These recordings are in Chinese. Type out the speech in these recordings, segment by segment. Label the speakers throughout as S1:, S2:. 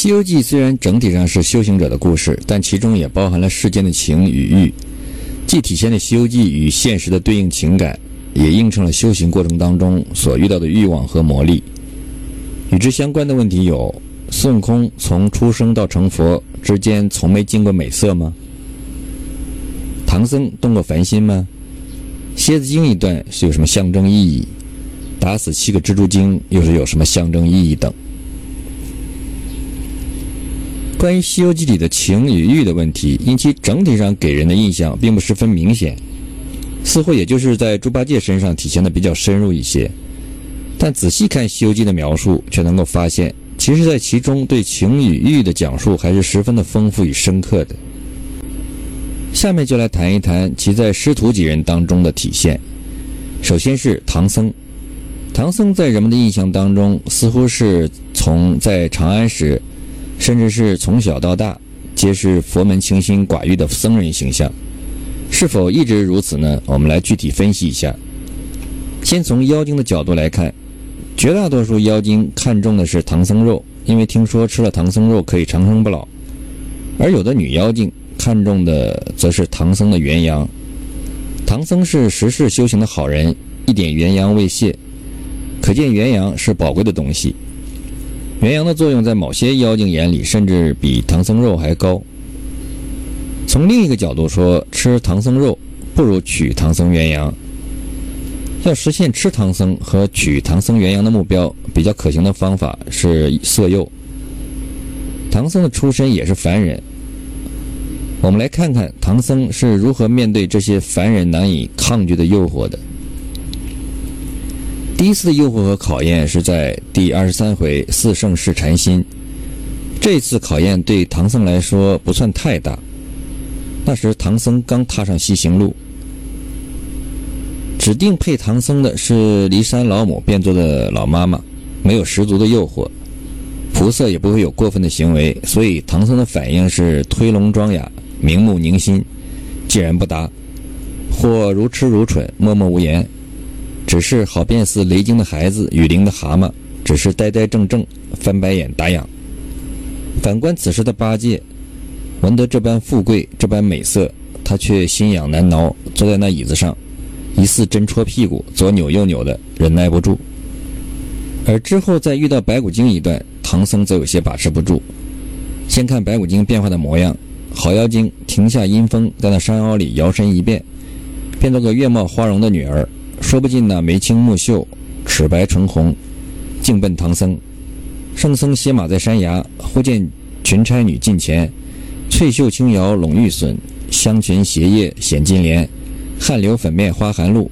S1: 《西游记》虽然整体上是修行者的故事，但其中也包含了世间的情与欲，既体现了《西游记》与现实的对应情感，也映衬了修行过程当中所遇到的欲望和魔力。与之相关的问题有：孙悟空从出生到成佛之间从没经过美色吗？唐僧动过凡心吗？蝎子精一段是有什么象征意义？打死七个蜘蛛精又是有什么象征意义等？关于《西游记》里的情与欲的问题，因其整体上给人的印象并不十分明显，似乎也就是在猪八戒身上体现的比较深入一些。但仔细看《西游记》的描述，却能够发现，其实在其中对情与欲的讲述还是十分的丰富与深刻的。下面就来谈一谈其在师徒几人当中的体现。首先是唐僧，唐僧在人们的印象当中，似乎是从在长安时。甚至是从小到大皆是佛门清心寡欲的僧人形象，是否一直如此呢？我们来具体分析一下。先从妖精的角度来看，绝大多数妖精看重的是唐僧肉，因为听说吃了唐僧肉可以长生不老；而有的女妖精看重的则是唐僧的元阳。唐僧是十世修行的好人，一点元阳未泄，可见元阳是宝贵的东西。元阳的作用在某些妖精眼里，甚至比唐僧肉还高。从另一个角度说，吃唐僧肉不如取唐僧元阳。要实现吃唐僧和取唐僧元阳的目标，比较可行的方法是色诱。唐僧的出身也是凡人，我们来看看唐僧是如何面对这些凡人难以抗拒的诱惑的。第一次的诱惑和考验是在第二十三回四圣试禅心。这次考验对唐僧来说不算太大。那时唐僧刚踏上西行路，指定配唐僧的是骊山老母变作的老妈妈，没有十足的诱惑，菩萨也不会有过分的行为，所以唐僧的反应是推聋装哑，明目凝心，既然不答，或如痴如蠢，默默无言。只是好便似雷惊的孩子，雨淋的蛤蟆，只是呆呆怔怔，翻白眼打烊。反观此时的八戒，闻得这般富贵，这般美色，他却心痒难挠，坐在那椅子上，疑似针戳屁股，左扭右扭的，忍耐不住。而之后再遇到白骨精一段，唐僧则有些把持不住。先看白骨精变化的模样，好妖精停下阴风，在那山坳里摇身一变，变做个月貌花容的女儿。说不尽那眉清目秀，齿白唇红，径奔唐僧。圣僧歇马在山崖，忽见群差女近前，翠袖轻摇拢玉笋，香裙斜叶显金莲，汗流粉面花含露，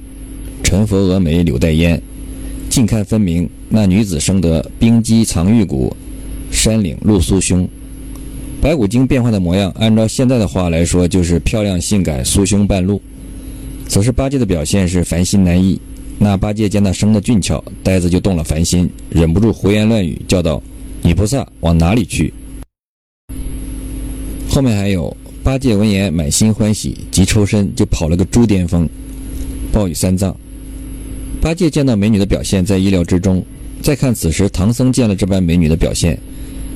S1: 沉佛蛾眉柳带烟。近看分明，那女子生得冰肌藏玉骨，山岭露酥胸。白骨精变化的模样，按照现在的话来说，就是漂亮性感，酥胸半露。此时八戒的表现是烦心难抑，那八戒见他生的俊俏，呆子就动了凡心，忍不住胡言乱语，叫道：“女菩萨往哪里去？”后面还有八戒闻言满心欢喜，急抽身就跑了个猪癫疯，报与三藏。八戒见到美女的表现在意料之中，再看此时唐僧见了这般美女的表现，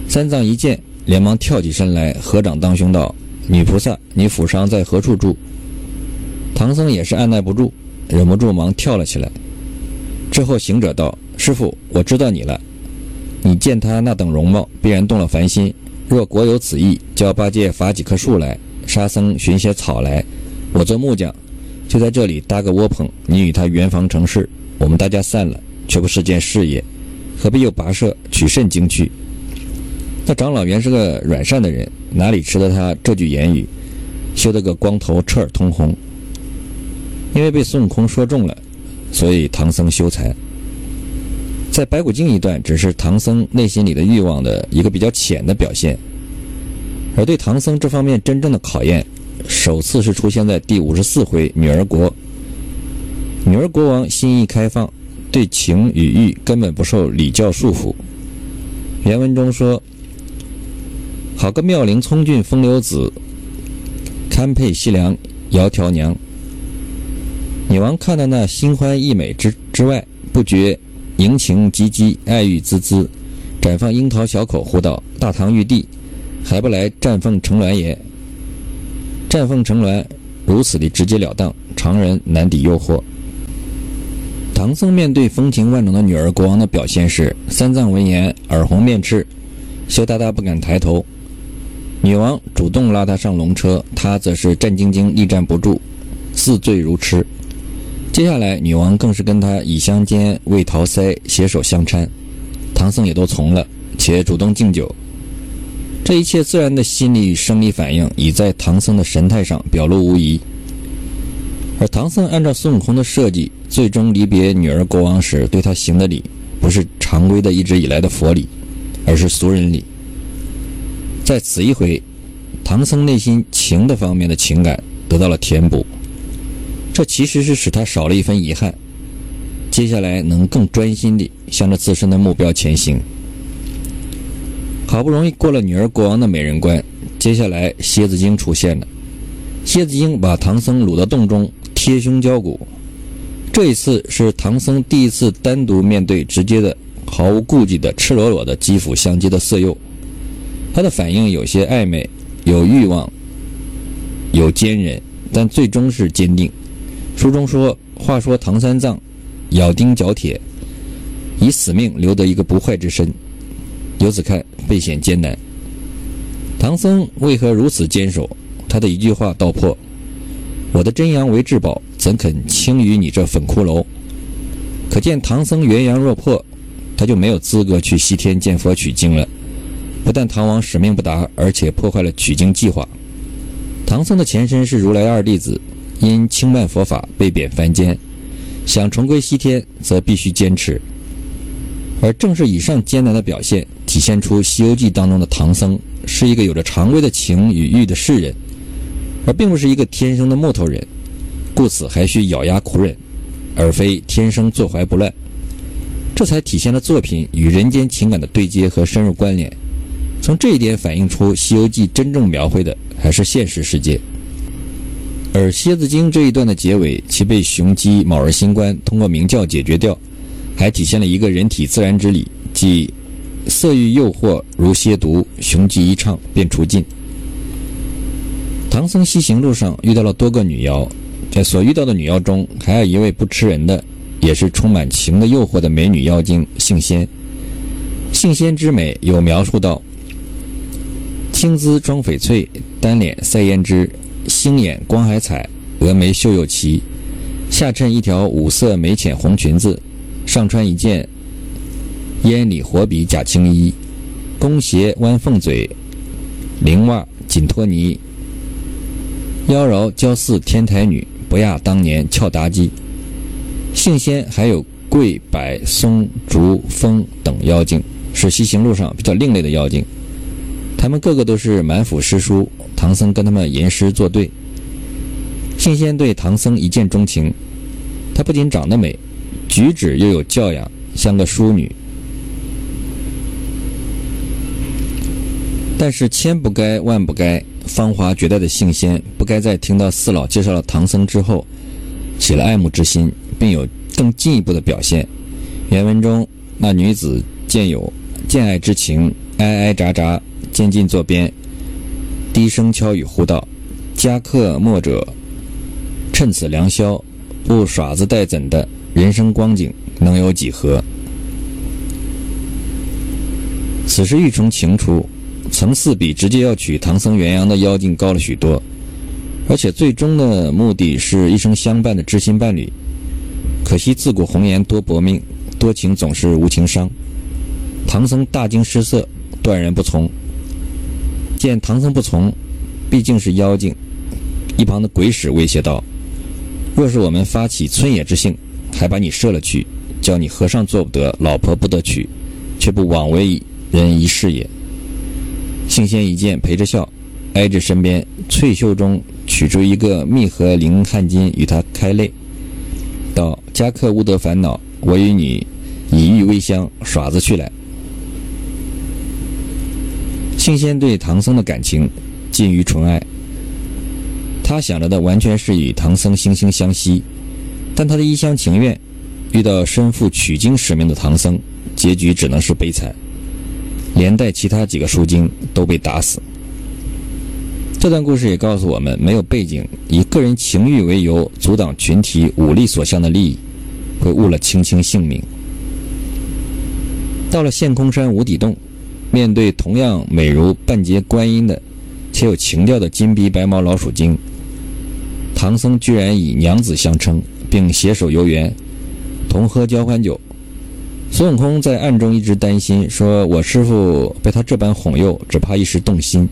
S1: 三藏一见，连忙跳起身来，合掌当胸道：“女菩萨，你府上在何处住？”唐僧也是按耐不住，忍不住忙跳了起来。之后行者道：“师傅，我知道你了。你见他那等容貌，必然动了凡心。若果有此意，叫八戒伐几棵树来，沙僧寻些草来，我做木匠，就在这里搭个窝棚。你与他圆房成事，我们大家散了，却不是件事业，何必又跋涉取甚经去？”那长老原是个软善的人，哪里吃得他这句言语，羞得个光头彻耳通红。因为被孙悟空说中了，所以唐僧羞惭。在白骨精一段，只是唐僧内心里的欲望的一个比较浅的表现，而对唐僧这方面真正的考验，首次是出现在第五十四回女儿国。女儿国王心意开放，对情与欲根本不受礼教束缚。原文中说：“好个妙龄聪俊风流子，堪配西凉窈窕娘。”女王看到那心欢意美之之外，不觉盈情激激，爱欲滋滋，展放樱桃小口，呼道：“大唐玉帝，还不来战凤成鸾也？战凤成鸾如此的直截了当，常人难抵诱惑。唐僧面对风情万种的女儿国王的表现是：三藏闻言耳红面赤，羞答答不敢抬头。女王主动拉他上龙车，他则是战兢兢，力站不住，似醉如痴。接下来，女王更是跟他以香肩、为桃腮，携手相搀，唐僧也都从了，且主动敬酒。这一切自然的心理与生理反应，已在唐僧的神态上表露无遗。而唐僧按照孙悟空的设计，最终离别女儿国王时，对他行的礼，不是常规的一直以来的佛礼，而是俗人礼。在此一回，唐僧内心情的方面的情感得到了填补。这其实是使他少了一份遗憾，接下来能更专心地向着自身的目标前行。好不容易过了女儿国王的美人关，接下来蝎子精出现了。蝎子精把唐僧掳到洞中，贴胸交骨。这一次是唐僧第一次单独面对直接的、毫无顾忌的、赤裸裸的肌肤相接的色诱。他的反应有些暧昧，有欲望，有坚韧，但最终是坚定。书中说：“话说唐三藏，咬钉嚼铁，以死命留得一个不坏之身。由此看，倍显艰难。唐僧为何如此坚守？他的一句话道破：我的真阳为至宝，怎肯轻于你这粉骷髅？可见唐僧元阳若破，他就没有资格去西天见佛取经了。不但唐王使命不达，而且破坏了取经计划。唐僧的前身是如来二弟子。”因轻慢佛法被贬凡间，想重归西天，则必须坚持。而正是以上艰难的表现，体现出《西游记》当中的唐僧是一个有着常规的情与欲的世人，而并不是一个天生的木头人，故此还需咬牙苦忍，而非天生坐怀不乱。这才体现了作品与人间情感的对接和深入关联。从这一点反映出，《西游记》真正描绘的还是现实世界。而蝎子精这一段的结尾，其被雄鸡卯儿星官通过鸣叫解决掉，还体现了一个人体自然之理，即色欲诱惑如蝎毒，雄鸡一唱便除尽。唐僧西行路上遇到了多个女妖，在所遇到的女妖中，还有一位不吃人的，也是充满情的诱惑的美女妖精杏仙。杏仙之美有描述到：青姿妆翡翠，单脸赛胭脂。星眼光海彩，峨眉秀又奇，下衬一条五色眉浅红裙子，上穿一件烟里火比假青衣，弓鞋弯凤嘴，绫袜紧拖泥，妖娆娇似天台女，不亚当年俏妲己。性仙还有桂、柏、松、竹、风等妖精，是西行路上比较另类的妖精。他们个个都是满腹诗书。唐僧跟他们吟诗作对，杏仙对唐僧一见钟情。她不仅长得美，举止又有教养，像个淑女。但是千不该万不该，芳华绝代的杏仙不该在听到四老介绍了唐僧之后，起了爱慕之心，并有更进一步的表现。原文中那女子见有见爱之情，挨挨扎扎，渐进作边。低声悄语呼道：“家客莫者，趁此良宵，不耍子待怎的？人生光景能有几何？”此时欲从情出，层次比直接要取唐僧元阳的妖精高了许多，而且最终的目的是一生相伴的知心伴侣。可惜自古红颜多薄命，多情总是无情伤。唐僧大惊失色，断然不从。见唐僧不从，毕竟是妖精。一旁的鬼使威胁道：“若是我们发起村野之性，还把你射了去，叫你和尚做不得，老婆不得娶，却不枉为人一世也。”杏仙一见，陪着笑，挨至身边，翠袖中取出一个密合灵汗巾，与他开泪，道：“家客勿得烦恼，我与你以玉微香，耍子去来。”杏仙对唐僧的感情近于纯爱，他想着的完全是与唐僧惺惺相惜，但他的一厢情愿遇到身负取经使命的唐僧，结局只能是悲惨。连带其他几个书经都被打死。这段故事也告诉我们，没有背景，以个人情欲为由阻挡群体武力所向的利益，会误了卿卿性命。到了陷空山无底洞，面对同样美如半截观音的，且有情调的金鼻白毛老鼠精，唐僧居然以娘子相称，并携手游园，同喝交欢酒。孙悟空在暗中一直担心，说我师傅被他这般哄诱，只怕一时动心。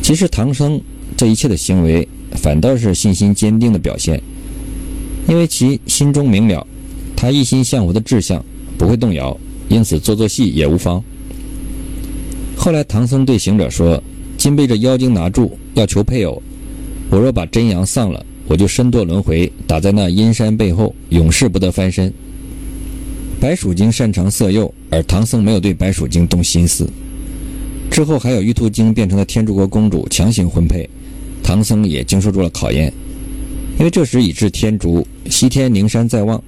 S1: 其实唐僧这一切的行为，反倒是信心坚定的表现，因为其心中明了，他一心向佛的志向不会动摇，因此做做戏也无妨。后来唐僧对行者说：“今被这妖精拿住，要求配偶，我若把真阳丧了，我就身堕轮回，打在那阴山背后，永世不得翻身。”白鼠精擅长色诱，而唐僧没有对白鼠精动心思。之后还有玉兔精变成了天竺国公主，强行婚配，唐僧也经受住了考验。因为这时已至天竺，西天灵山在望，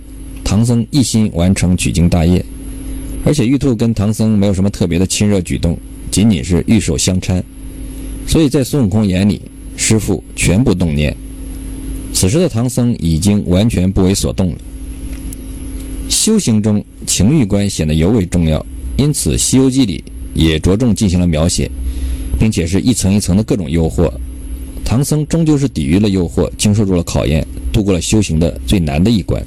S1: 唐僧一心完成取经大业，而且玉兔跟唐僧没有什么特别的亲热举动，仅仅是玉手相搀，所以在孙悟空眼里，师傅全部动念。此时的唐僧已经完全不为所动了。修行中情欲观显得尤为重要，因此《西游记》里。也着重进行了描写，并且是一层一层的各种诱惑。唐僧终究是抵御了诱惑，经受住了考验，度过了修行的最难的一关。